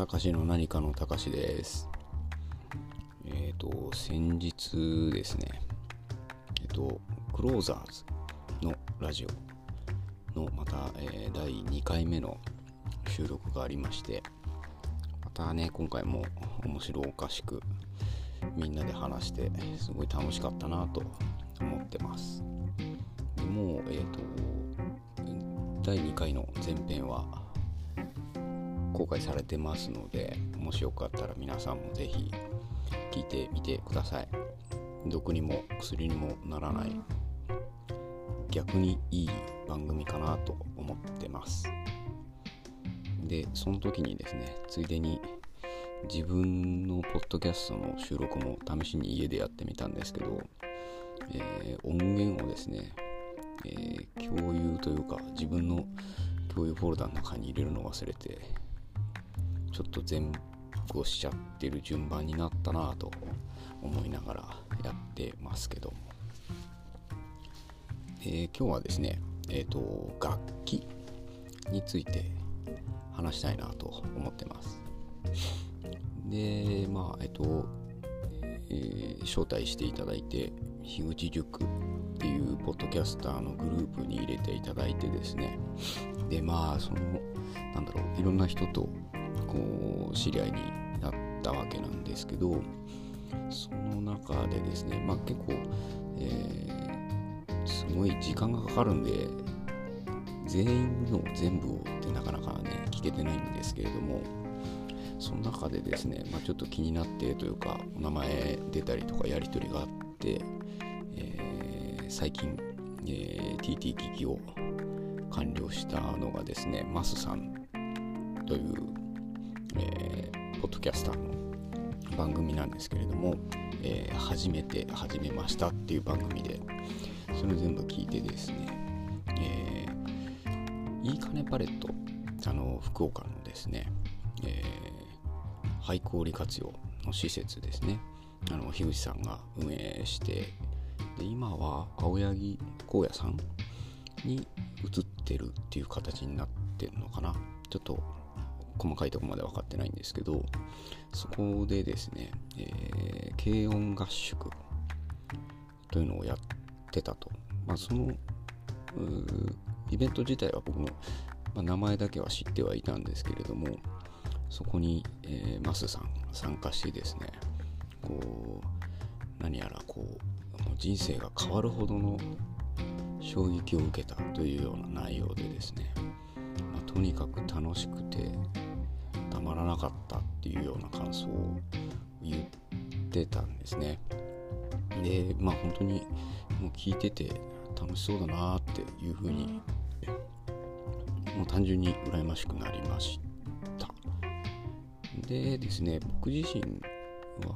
たかしの何かのたかしです。えっ、と、先日ですね、えっ、と、クローザーズのラジオのまた、えー第2回目の収録がありまして、またね、今回も面白おかしくみんなで話して、すごい楽しかったなと思ってます。でもう、えっ、と、第2回の前編は公開されてますのでもしよかったら皆さんもぜひ聞いてみてください。毒にも薬にもならない逆にいい番組かなと思ってます。でその時にですねついでに自分のポッドキャストの収録も試しに家でやってみたんですけど、えー音源をですね、えー共有というか自分の共有フォルダの中に入れるの忘れてちょっと前後しちゃってる順番になったなぁと思いながらやってますけども、えー今日はですねえっ、と楽器について話したいなと思ってます。でまあえっ、と、えー招待していただいて樋口塾っていうポッドキャスターのグループに入れていただいてですね。でまあそのなんだろういろんな人とこう知り合いになったわけなんですけどその中でですねまあ結構、えーすごい時間がかかるんで全員の全部をってなかなかね聞けてないんですけれどもその中でですね、まあ、ちょっと気になってというかお名前出たりとかやり取りがあって、えー最近、えー TT 機器を完了したのがですねマスさんという、えーポッドキャスターの番組なんですけれども、えー初めて始めましたっていう番組でそれ全部聞いてですね、えーいいかねパレットあの福岡のですね、えー廃校利活用の施設ですねあの樋口さんが運営してで今は青柳光也さんに移ってるっていう形になってるのかな。ちょっと細かいとこまで分かってないんですけどそこでですね、えー軽音合宿というのをやってたと、まあ、そのイベント自体は僕も、まあ名前だけは知ってはいたんですけれどもそこに、えーマスさん参加してですねこう何やらこうもう人生が変わるほどの衝撃を受けたというような内容でですね、まあとにかく楽しくてたまらなかったっていうような感想を言ってたんですね。でまあ本当にもう聞いてて楽しそうだなっていうふうにもう単純に羨ましくなりました。でですね僕自身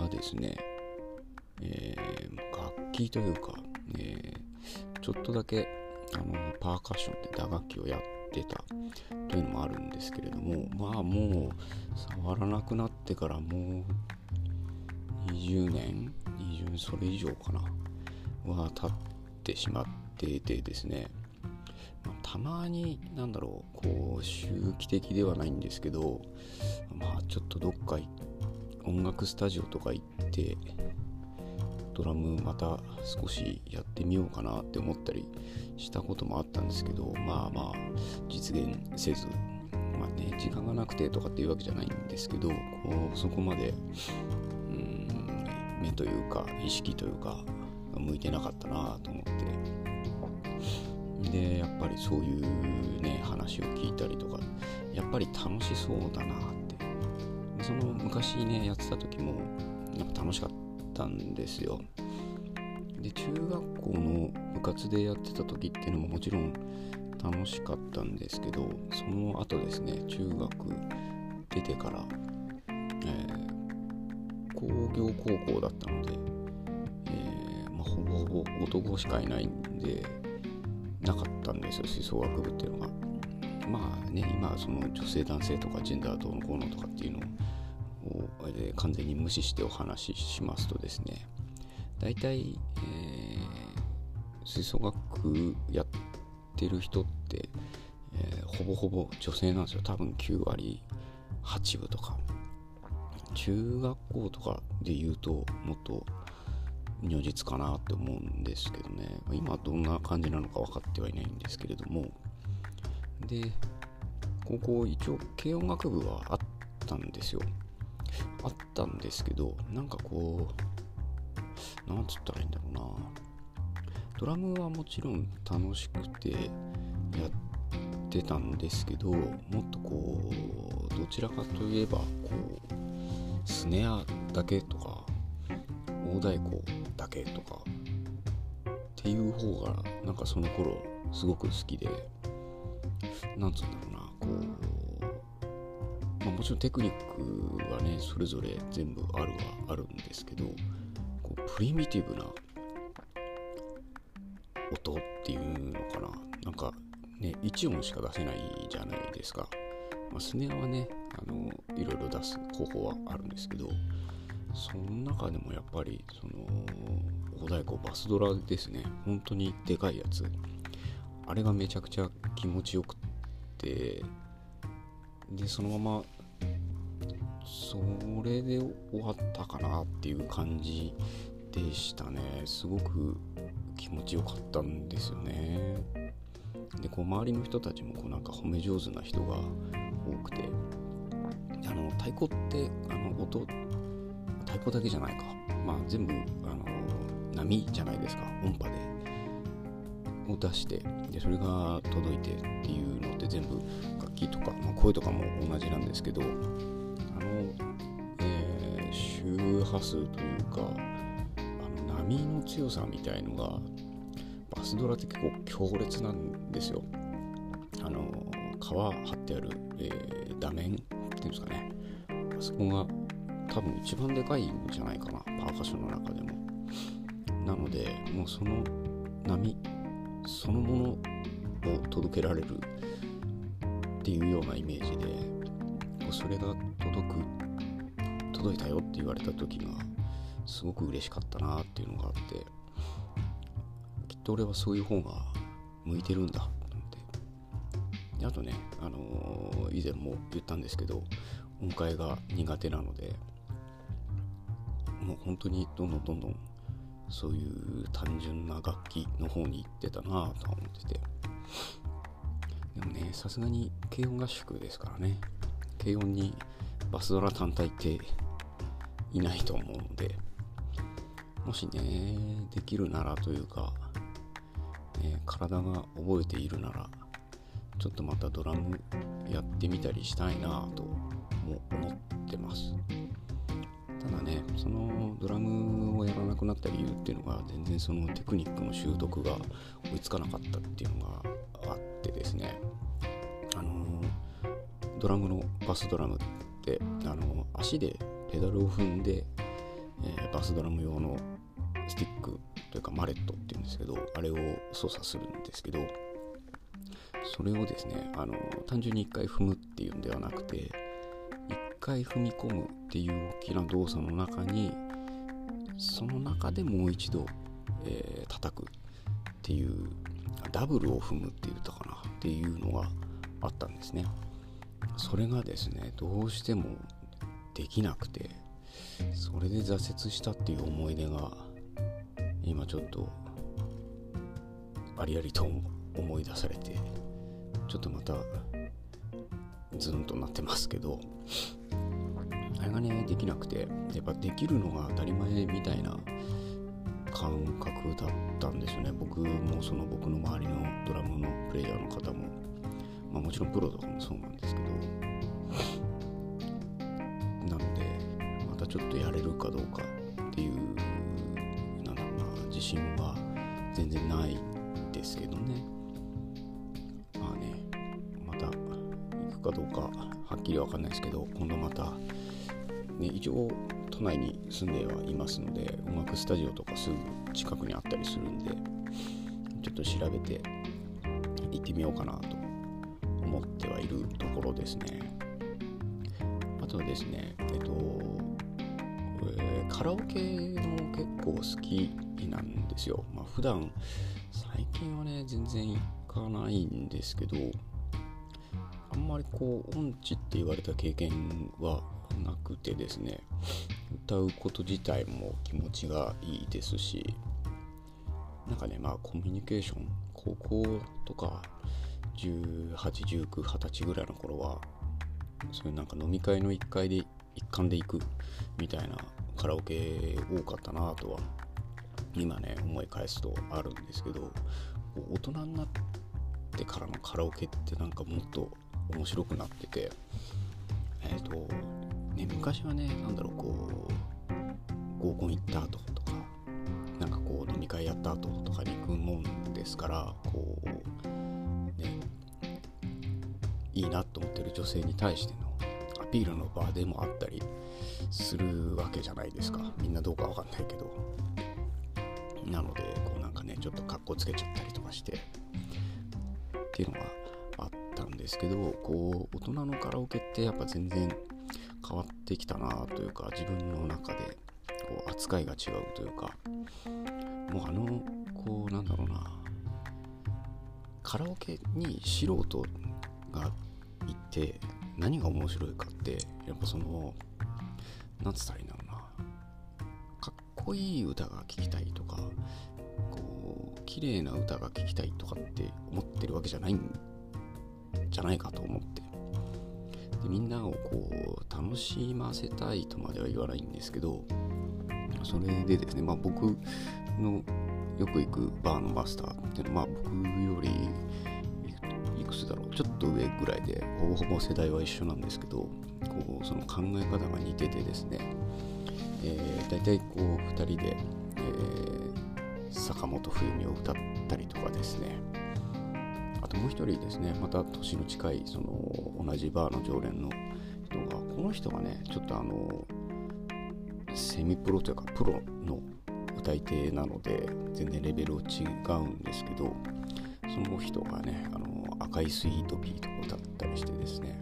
はですね、えー楽器というか、えーちょっとだけあのパーカッションって打楽器をやってた。というのもあるんですけれどもまあもう触らなくなってからもう20年20年それ以上かなは経ってしまっていてですねまあたまになんだろうこう周期的ではないんですけどまあちょっとどっか音楽スタジオとか行ってドラムまた少しやってみようかなって思ったりしたこともあったんですけどまあまあ実現せずまあね時間がなくてとかっていうわけじゃないんですけどこうそこまでうん目というか意識というか向いてなかったなと思って。でやっぱりそういうね話を聞いたりとかやっぱり楽しそうだなって。その昔ねやってた時もやっぱ楽しかった。たんですよ。で中学校の部活でやってた時っていうのももちろん楽しかったんですけどその後ですね中学出てから、えー工業高校だったので、えーまあ、ほぼほぼ男しかいないんでなかったんですよ吹奏楽部っていうのが。まあね今その女性男性とかジェンダーどうのこうのとかっていうのを完全に無視してお話ししますとですね大体、えー吹奏楽やってる人って、えーほぼほぼ女性なんですよ。多分9割8部とか。中学校とかで言うともっと如実かなって思うんですけどね。今どんな感じなのか分かってはいないんですけれども。で高校一応軽音楽部はあったんですよ。あったんですけどなんかこうなんつったらいいんだろうな。ドラムはもちろん楽しくてやってたんですけどもっとこうどちらかといえばこうスネアだけとか大太鼓だけとかっていう方がなんかその頃すごく好きでなんつうんだろうなこう、まあ、もちろんテクニックはねそれぞれ全部あるはあるんですけどこうプリミティブな音っていうのかな。なんかね1音しか出せないじゃないですか、まあ、スネアはねあのいろいろ出す方法はあるんですけどその中でもやっぱりその大太鼓バスドラですね。本当にでかいやつ。あれがめちゃくちゃ気持ちよくってでそのままそれで終わったかなっていう感じでしたね。すごく気持ちよかったんですよね。でこう周りの人たちもこうなんか褒め上手な人が多くてあの太鼓ってあの音太鼓だけじゃないか。まあ全部あの波じゃないですか。音波で。を出してでそれが届いてっていうのって全部楽器とか、まあ、声とかも同じなんですけどあの、えー、周波数というかあの波の強さみたいのがバスドラって結構強烈なんですよ。あの皮張ってある、えー、画面っていうんですかね。あそこが多分一番でかいんじゃないかな。パーカッションの中でも。なのでもうその波そのものを届けられるっていうようなイメージで。それが届く届いたよって言われた時がすごく嬉しかったなっていうのがあってきっと俺はそういう方が向いてるんだってであとね、あのー、以前も言ったんですけど音階が苦手なのでもう本当にどんどんどんどんそういう単純な楽器の方に行ってたなとは思ってて。でもねさすがに軽音合宿ですからね。軽音にバスドラ単体っていないと思うのでもしねできるならというか、ね、体が覚えているならちょっとまたドラムやってみたりしたいなとも思ってます。ただねそのドラムをやらなくなった理由っていうのが全然そのテクニックの習得が追いつかなかったっていうのがあってですね。ドラムのバスドラムってあの足でペダルを踏んで、えー、バスドラム用のスティックというかマレットっていうんですけどあれを操作するんですけどそれをですねあの単純に1回踏むっていうんではなくて1回踏み込むっていう大きな動作の中にその中でもう一度、えー、叩くっていうダブルを踏むって言ったかなっていうのがあったんですね。それがですねどうしてもできなくてそれで挫折したっていう思い出が今ちょっとありありと思い出されてちょっとまたズンとなってますけどあれがねできなくてやっぱできるのが当たり前みたいな感覚だったんですよね。僕もその僕の周りのドラムのプレイヤーの方も、まあ、もちろんプロとかもそうなんですけど。なのでまたちょっとやれるかどうかっていうなんだろうな自信は全然ないですけどね。まあねまた行くかどうかはっきりわかんないですけど今度またね、一応都内に住んではいますので音楽スタジオとかすぐ近くにあったりするんでちょっと調べて行ってみようかなと思ってはいるところですね。あとはですねえっと、えー、カラオケも結構好きなんですよ。まあ普段最近はね全然行かないんですけどあんまりこう音痴って言われた経験はなくてですね歌うこと自体も気持ちがいいですしなんかねまあコミュニケーション高校とか181920歳ぐらいの頃はそういうなんか飲み会の一回で一環で行くみたいなカラオケ多かったなとは今ね思い返すとあるんですけど大人になってからのカラオケってなんかもっと面白くなっててえっ、ー、とね昔はね何だろうこう合コン行った後とかなんかこう飲み会やった後とかに行くもんですからこういいなと思ってる女性に対してのアピールの場でもあったりするわけじゃないですか。みんなどうかわかんないけど。なのでこうなんかねちょっとかっこつけちゃったりとかして。っていうのがあったんですけどこう大人のカラオケってやっぱ全然変わってきたなというか自分の中でこう扱いが違うというか。もうあのこうなんだろうな。カラオケに素人が行って何が面白いかってやっぱその何つったらいいんだろうな。かっこいい歌が聴きたいとかこう綺麗な歌が聴きたいとかって思ってるわけじゃないんじゃないかと思って。でみんなをこう楽しませたいとまでは言わないんですけどそれでですね、まあ、僕のよく行くバーのマスターっていうのは、まあ、僕よりいくつだろうちょっと上ぐらいでほぼほぼ世代は一緒なんですけどこうその考え方が似ててですね、えー、大体こう2人で、えー、坂本冬美を歌ったりとかですね。あともう一人ですねまた年の近いその同じバーの常連の人がこの人がねちょっとあのセミプロというかプロの歌い手なので全然レベル違うんですけどその人がねあの赤いスイートピーとか歌ったりしてですね。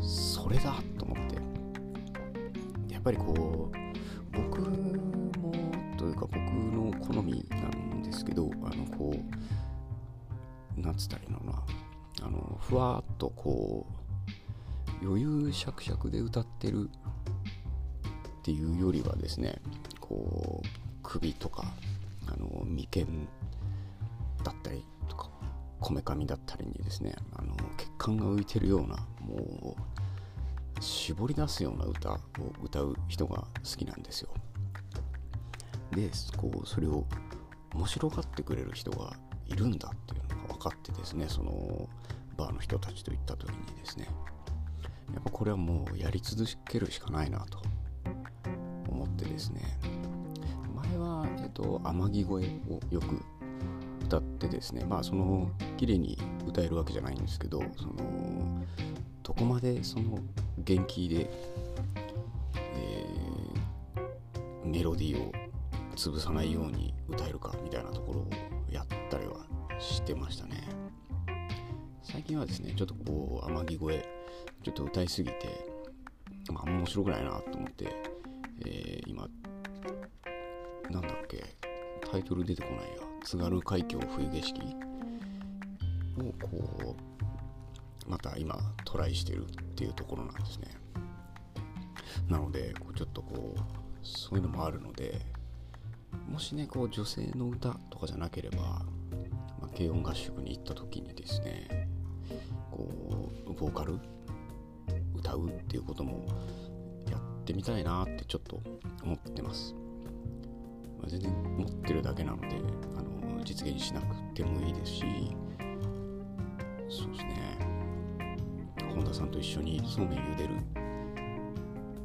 それだと思って。やっぱりこう僕もというか僕の好みなんですけどあのこうなんつったらいいのかな。あのふわっとこう余裕しゃくしゃくで歌ってるっていうよりはですねこう首とかあの眉間だったりこめかみだったりにですねあの血管が浮いてるようなもう絞り出すような歌を歌う人が好きなんですよ。でこうそれを面白がってくれる人がいるんだっていうのが分かってですねそのバーの人たちと行った時にですね。やっぱこれはもうやり続けるしかないなと。思ってですね。前は、えっと、天城越えをよくってですねまあその綺麗に歌えるわけじゃないんですけどそのどこまでその元気で、えー、メロディーを潰さないように歌えるかみたいなところをやったりはしてましたね。最近はですねちょっとこう天城越えちょっと歌いすぎて、まあ、面白くないなと思って、えー、今なんだっけタイトル出てこないや。津軽海峡冬景色をこうまた今トライしてるっていうところなんですね。なのでこうちょっとこうそういうのもあるのでもしねこう女性の歌とかじゃなければ、まあ、軽音合宿に行った時にですねこうボーカル歌うっていうこともやってみたいなってちょっと思ってます。全然持ってるだけなのであの実現しなくてもいいですしそうですね。本田さんと一緒にそうめん茹でる。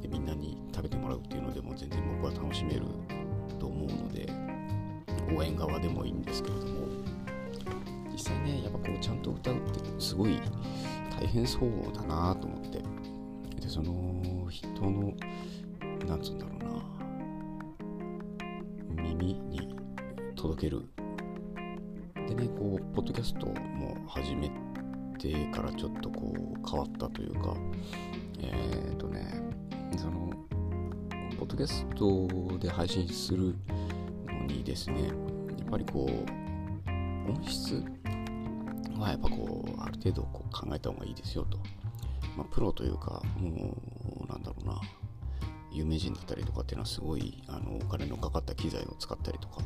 でみんなに食べてもらうっていうのでも全然僕は楽しめると思うので応援側でもいいんですけれども。実際ねやっぱこうちゃんと歌うってすごい大変そうだなと思って。でその人のなんつうんだろうな。耳に届ける。でねこうポッドキャストも始めてからちょっとこう変わったというかえっ、ー、とねそのポッドキャストで配信するのにですねやっぱりこう音質はやっぱこうある程度こう考えた方がいいですよと、まあ、プロというかもうなんだろうな。有名人だったりとかっていうのはすごいあのお金のかかった機材を使ったりとか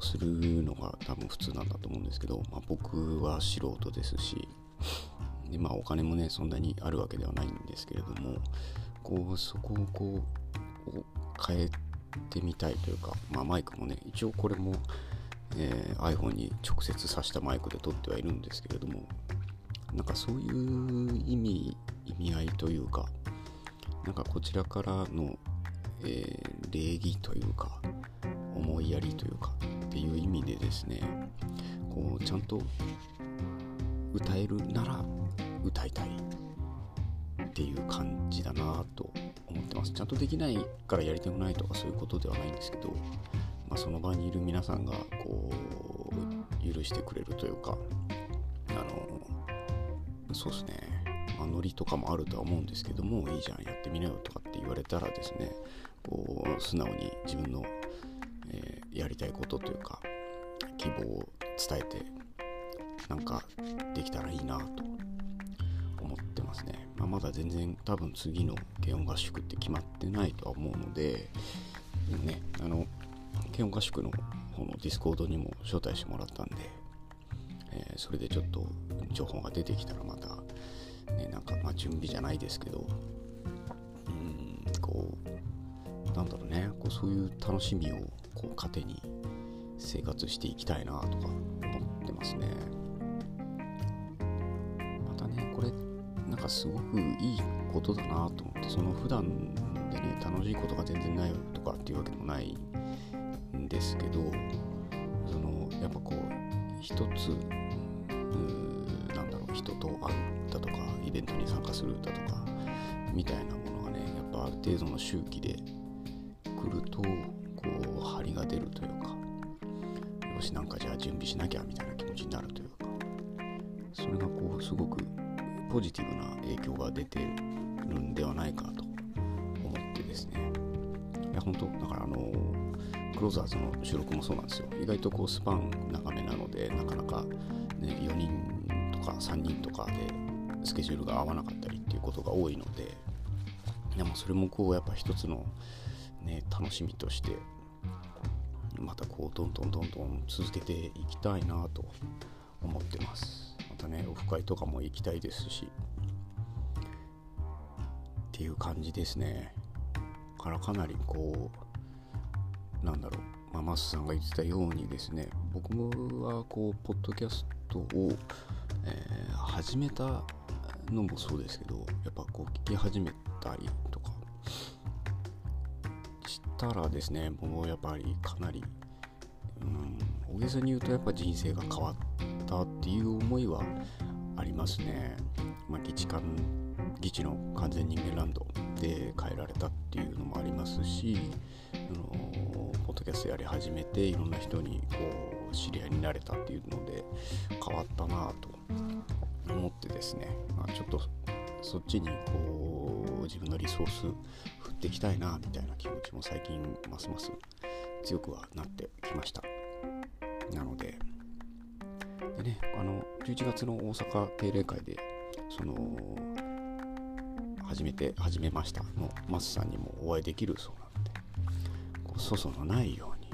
するのが多分普通なんだと思うんですけど、まあ、僕は素人ですしで、まあ、お金もねそんなにあるわけではないんですけれどもこうそこをこう変えてみたいというか、まあ、マイクもね一応これも、えー、iPhone に直接挿したマイクで撮ってはいるんですけれどもなんかそういう意味意味合いというかなんかこちらからの、えー、礼儀というか思いやりというかっていう意味でですねこうちゃんと歌えるなら歌いたいっていう感じだなと思ってます。ちゃんとできないからやりたくないとかそういうことではないんですけど、まあ、その場にいる皆さんがこう許してくれるというかあのそうですね、まあ、ノリとかもあるとは思うんですけどもいいじゃんやってみなよとかって言われたらですねこう素直に自分の、えー、やりたいことというか希望を伝えてなんかできたらいいなと思ってますね、まあ、まだ全然多分次の軽音合宿って決まってないとは思うのでねあの軽音合宿の方の Discord にも招待してもらったんで、えー、それでちょっと情報が出てきたらまたねなんかまあ準備じゃないですけどうんこうなんだろうねこうそういう楽しみをこう糧に生活していきたいなとか思ってますね。またね、これ、なんかすごくいいことだなと思ってその普段でね楽しいことが全然ないとかっていうわけでもないんですけどそのやっぱこう一つうーなんだろう人と会うベントに参加するだとかみたいなものがねやっぱある程度の周期で来るとこう張りが出るというかよしなんかじゃあ準備しなきゃみたいな気持ちになるというかそれがこうすごくポジティブな影響が出てるんではないかと思ってですね。いや本当だからあのクローザーズの収録もそうなんですよ。意外とこうスパン長めなのでなかなか、ね、4人とか3人とかでスケジュールが合わなかったりっていうことが多いのででもそれもこうやっぱ一つの、ね、楽しみとしてまたこうどんどんどんどん続けていきたいなと思ってますま。たねオフ会とかも行きたいですしっていう感じですねからかなりこうなんだろう、まあ、マスさんが言ってたようにですね僕はこうポッドキャストを、えー、始めたのもそうですけどやっぱこう聞き始めたりとかしたらですねもうやっぱりかなり、うん、大げさに言うとやっぱ人生が変わったっていう思いはありますね。まあ、議地間議地の完全人間ランドで変えられたっていうのもありますし、あのポッドキャストやり始めていろんな人にこう知り合いになれたっていうので変わったなと思ってですね、まあ、ちょっとそっちにこう自分のリソース振っていきたいなみたいな気持ちも最近ますます強くはなってきました。なので、でね、あの11月の大阪定例会でその初めて始めましたのマスさんにもお会いできるそうなんでこう粗相のないように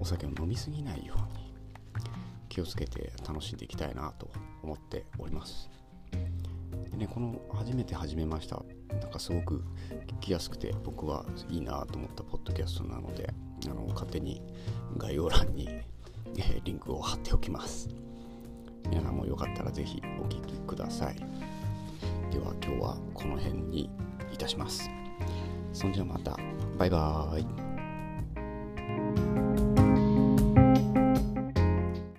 お酒を飲みすぎないように気をつけて楽しんでいきたいなと思っております。でねこの初めて始めました。なんかすごく聞きやすくて僕はいいなと思ったポッドキャストなのであの勝手に概要欄にえリンクを貼っておきます。皆さんもよかったら是非お聴きください。では今日はこの辺にいたします。そんじゃまた。バイバーイ。